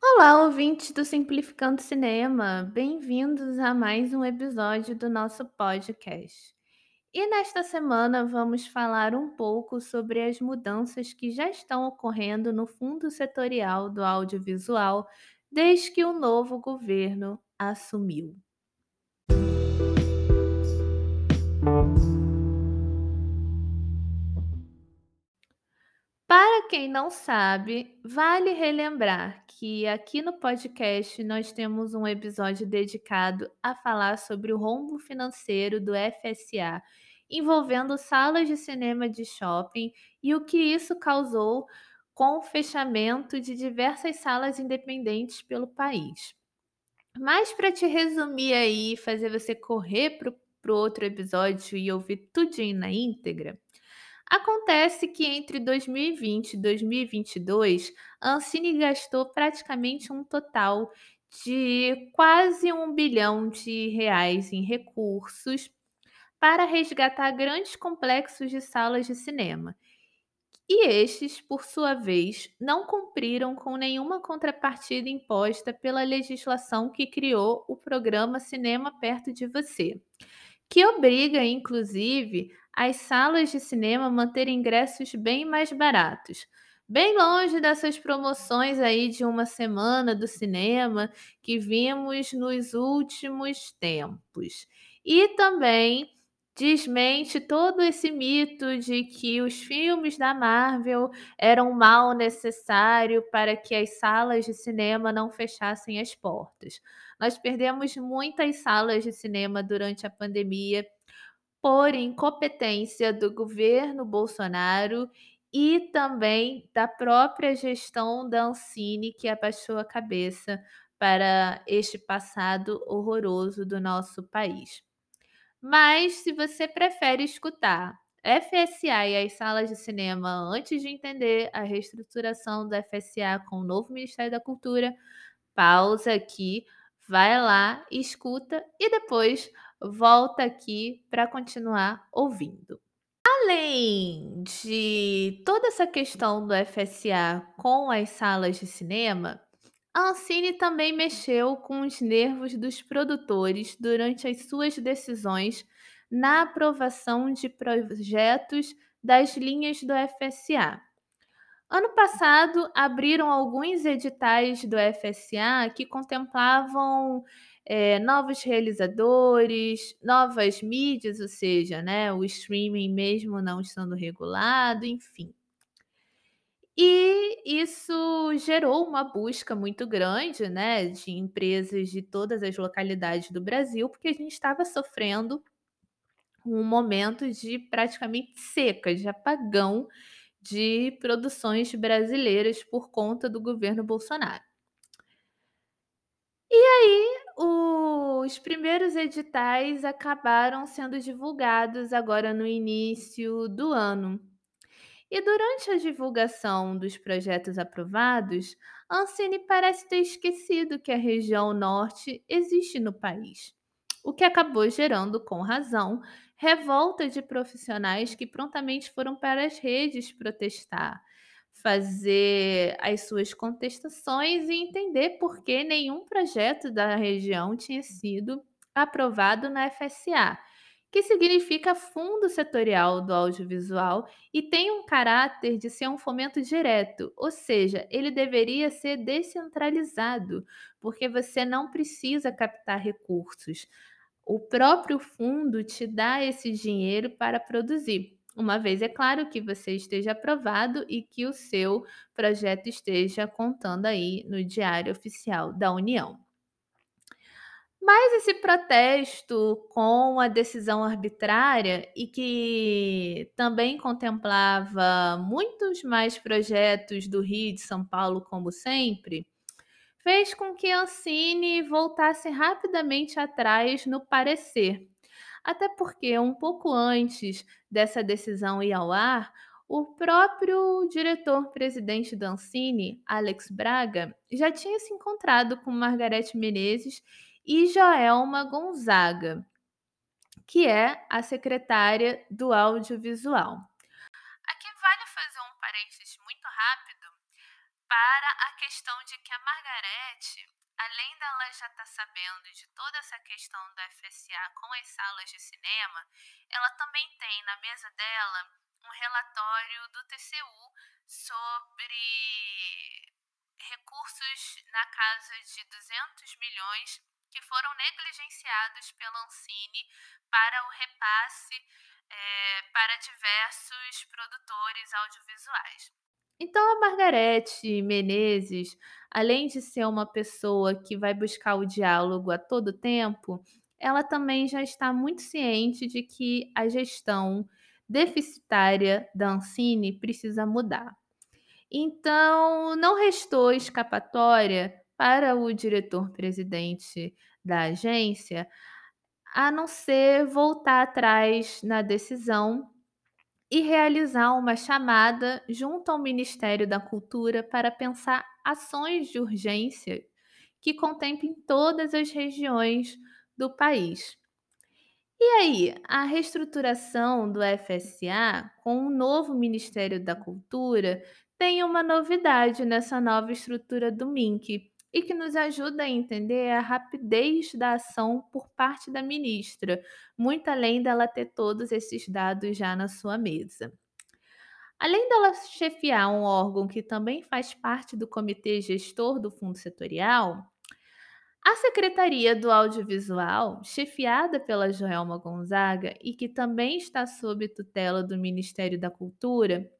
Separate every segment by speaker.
Speaker 1: Olá, ouvintes do Simplificando Cinema, bem-vindos a mais um episódio do nosso podcast. E nesta semana vamos falar um pouco sobre as mudanças que já estão ocorrendo no Fundo Setorial do Audiovisual desde que o novo governo assumiu. Quem não sabe, vale relembrar que aqui no podcast nós temos um episódio dedicado a falar sobre o rombo financeiro do FSA, envolvendo salas de cinema de shopping e o que isso causou com o fechamento de diversas salas independentes pelo país. Mas para te resumir aí, fazer você correr para o outro episódio e ouvir tudinho na íntegra, Acontece que entre 2020 e 2022, a Ancine gastou praticamente um total de quase um bilhão de reais em recursos para resgatar grandes complexos de salas de cinema. E estes, por sua vez, não cumpriram com nenhuma contrapartida imposta pela legislação que criou o programa Cinema Perto de Você, que obriga, inclusive, as salas de cinema manterem ingressos bem mais baratos. Bem longe dessas promoções aí de uma semana do cinema que vimos nos últimos tempos. E também desmente todo esse mito de que os filmes da Marvel eram mal necessário para que as salas de cinema não fechassem as portas. Nós perdemos muitas salas de cinema durante a pandemia por incompetência do governo Bolsonaro e também da própria gestão da Ancine, que abaixou a cabeça para este passado horroroso do nosso país. Mas se você prefere escutar FSA e as salas de cinema antes de entender a reestruturação da FSA com o novo Ministério da Cultura, pausa aqui, vai lá, escuta e depois volta aqui para continuar ouvindo. Além de toda essa questão do FSA com as salas de cinema, a Ancine também mexeu com os nervos dos produtores durante as suas decisões na aprovação de projetos das linhas do FSA. Ano passado, abriram alguns editais do FSA que contemplavam é, novos realizadores, novas mídias, ou seja, né, o streaming mesmo não estando regulado, enfim. E isso gerou uma busca muito grande, né, de empresas de todas as localidades do Brasil, porque a gente estava sofrendo um momento de praticamente seca, de apagão de produções brasileiras por conta do governo Bolsonaro. E aí, os primeiros editais acabaram sendo divulgados agora no início do ano. E durante a divulgação dos projetos aprovados, Ancine parece ter esquecido que a região norte existe no país, o que acabou gerando, com razão, revolta de profissionais que prontamente foram para as redes protestar, fazer as suas contestações e entender por que nenhum projeto da região tinha sido aprovado na FSA, que significa Fundo Setorial do Audiovisual e tem um caráter de ser um fomento direto, ou seja, ele deveria ser descentralizado, porque você não precisa captar recursos o próprio fundo te dá esse dinheiro para produzir. Uma vez é claro que você esteja aprovado e que o seu projeto esteja contando aí no Diário Oficial da União. Mas esse protesto com a decisão arbitrária e que também contemplava muitos mais projetos do Rio de São Paulo, como sempre, fez com que Ancine voltasse rapidamente atrás no parecer. Até porque, um pouco antes dessa decisão ir ao ar, o próprio diretor-presidente da Ancine, Alex Braga, já tinha se encontrado com Margarete Menezes e Joelma Gonzaga, que é a secretária do audiovisual. Aqui vale fazer um parênteses muito rápido para a questão de que a Margarete, além dela já estar tá sabendo de toda essa questão do FSA com as salas de cinema, ela também tem na mesa dela um relatório do TCU sobre recursos na casa de 200 milhões que foram negligenciados pela Ancine para o repasse é, para diversos produtores audiovisuais. Então, a Margarete Menezes, além de ser uma pessoa que vai buscar o diálogo a todo tempo, ela também já está muito ciente de que a gestão deficitária da Ancine precisa mudar. Então, não restou escapatória para o diretor-presidente da agência a não ser voltar atrás na decisão e realizar uma chamada junto ao Ministério da Cultura para pensar ações de urgência que contemplem todas as regiões do país. E aí, a reestruturação do FSA com o novo Ministério da Cultura tem uma novidade nessa nova estrutura do MINC e que nos ajuda a entender a rapidez da ação por parte da ministra, muito além dela ter todos esses dados já na sua mesa. Além dela chefiar um órgão que também faz parte do comitê gestor do fundo setorial, a Secretaria do Audiovisual, chefiada pela Joelma Gonzaga e que também está sob tutela do Ministério da Cultura,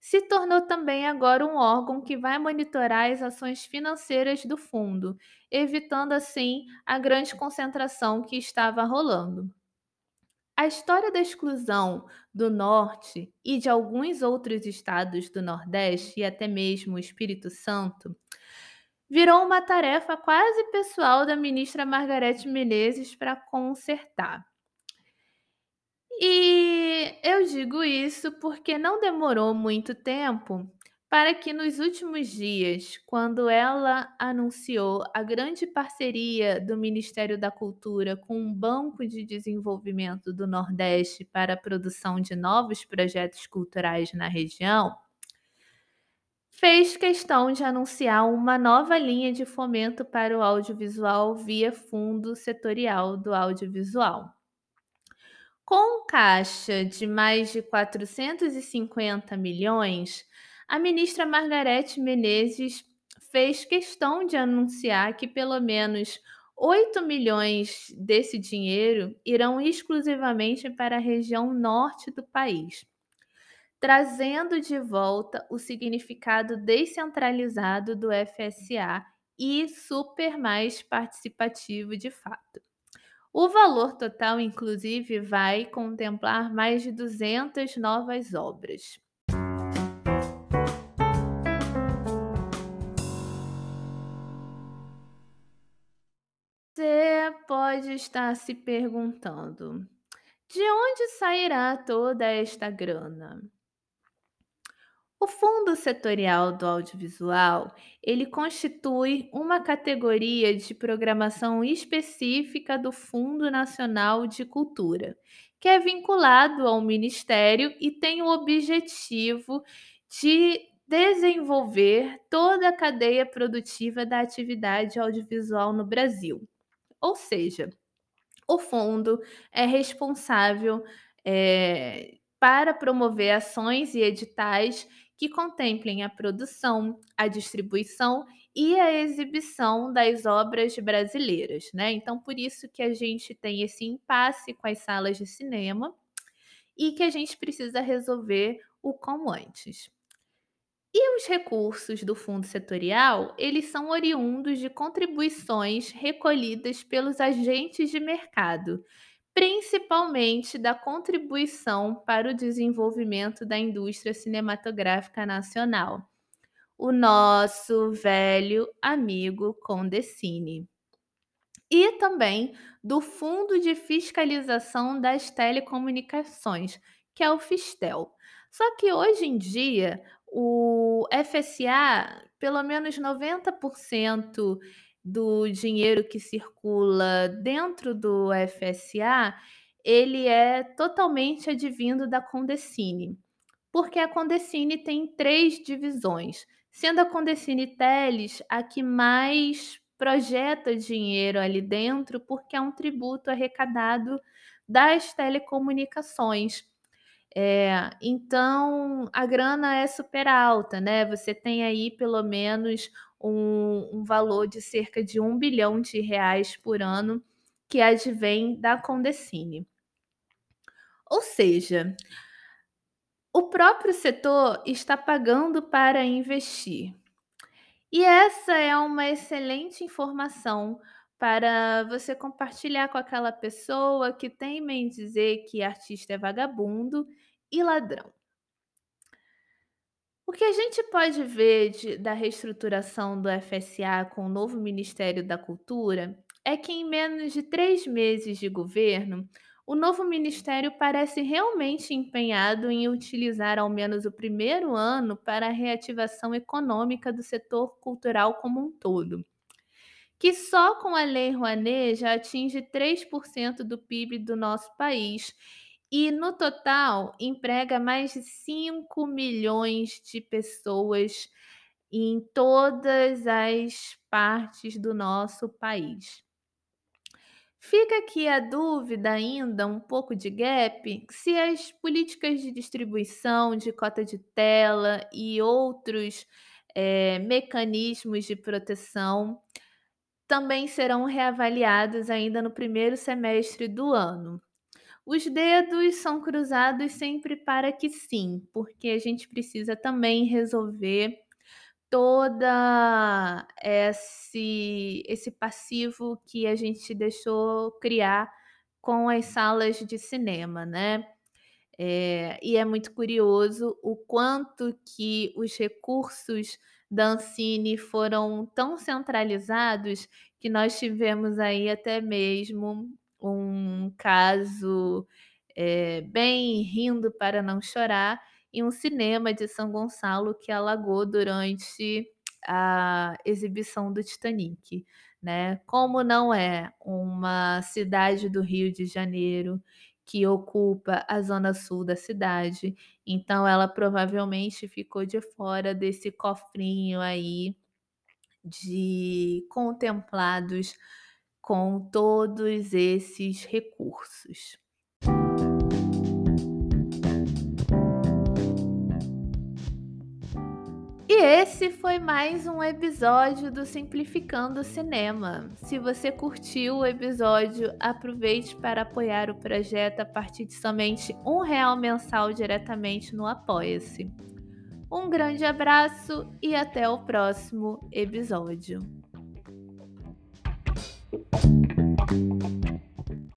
Speaker 1: se tornou também agora um órgão que vai monitorar as ações financeiras do fundo, evitando assim a grande concentração que estava rolando. A história da exclusão do Norte e de alguns outros estados do Nordeste e até mesmo o Espírito Santo virou uma tarefa quase pessoal da ministra Margarete Menezes para consertar. E eu digo isso porque não demorou muito tempo para que nos últimos dias, quando ela anunciou a grande parceria do Ministério da Cultura com o Banco de Desenvolvimento do Nordeste para a produção de novos projetos culturais na região, fez questão de anunciar uma nova linha de fomento para o audiovisual via Fundo Setorial do Audiovisual. Com caixa de mais de 450 milhões, a ministra Margarete Menezes fez questão de anunciar que pelo menos 8 milhões desse dinheiro irão exclusivamente para a região norte do país trazendo de volta o significado descentralizado do FSA e super mais participativo de fato. O valor total, inclusive, vai contemplar mais de 200 novas obras. Você pode estar se perguntando: de onde sairá toda esta grana? O Fundo Setorial do Audiovisual, ele constitui uma categoria de programação específica do Fundo Nacional de Cultura, que é vinculado ao Ministério e tem o objetivo de desenvolver toda a cadeia produtiva da atividade audiovisual no Brasil. Ou seja, o fundo é responsável é, para promover ações e editais que contemplem a produção, a distribuição e a exibição das obras brasileiras, né? Então, por isso que a gente tem esse impasse com as salas de cinema e que a gente precisa resolver o quão antes. E os recursos do fundo setorial, eles são oriundos de contribuições recolhidas pelos agentes de mercado, principalmente da contribuição para o desenvolvimento da indústria cinematográfica nacional, o nosso velho amigo Condecine. E também do Fundo de Fiscalização das Telecomunicações, que é o Fistel. Só que hoje em dia, o FSA, pelo menos 90% do dinheiro que circula dentro do FSA, ele é totalmente advindo da Condecine, porque a Condecine tem três divisões, sendo a Condecine Teles a que mais projeta dinheiro ali dentro, porque é um tributo arrecadado das telecomunicações. É, então a grana é super alta, né? Você tem aí pelo menos um, um valor de cerca de um bilhão de reais por ano que advém da Condecine. Ou seja, o próprio setor está pagando para investir. E essa é uma excelente informação para você compartilhar com aquela pessoa que teima em dizer que artista é vagabundo e ladrão. O que a gente pode ver de, da reestruturação do FSA com o novo Ministério da Cultura é que, em menos de três meses de governo, o novo ministério parece realmente empenhado em utilizar ao menos o primeiro ano para a reativação econômica do setor cultural como um todo, que só com a Lei Rouanet já atinge 3% do PIB do nosso país e, no total, emprega mais de 5 milhões de pessoas em todas as partes do nosso país. Fica aqui a dúvida ainda, um pouco de gap, se as políticas de distribuição, de cota de tela e outros é, mecanismos de proteção também serão reavaliados ainda no primeiro semestre do ano. Os dedos são cruzados sempre para que sim, porque a gente precisa também resolver toda esse esse passivo que a gente deixou criar com as salas de cinema, né. Eh, e é muito curioso o quanto que os recursos da Ancine foram tão centralizados que nós tivemos aí até mesmo um caso, eh, bem rindo para não chorar, em um cinema de São Gonçalo que alagou durante a exibição do Titanic, né. Como não é uma cidade do Rio de Janeiro que ocupa a zona sul da cidade, então ela provavelmente ficou de fora desse cofrinho aí de contemplados com todos esses recursos. E esse foi mais um episódio do Simplificando Cinema. Se você curtiu o episódio, aproveite para apoiar o projeto a partir de somente um real mensal diretamente no Apoia-se. Um grande abraço e até o próximo episódio.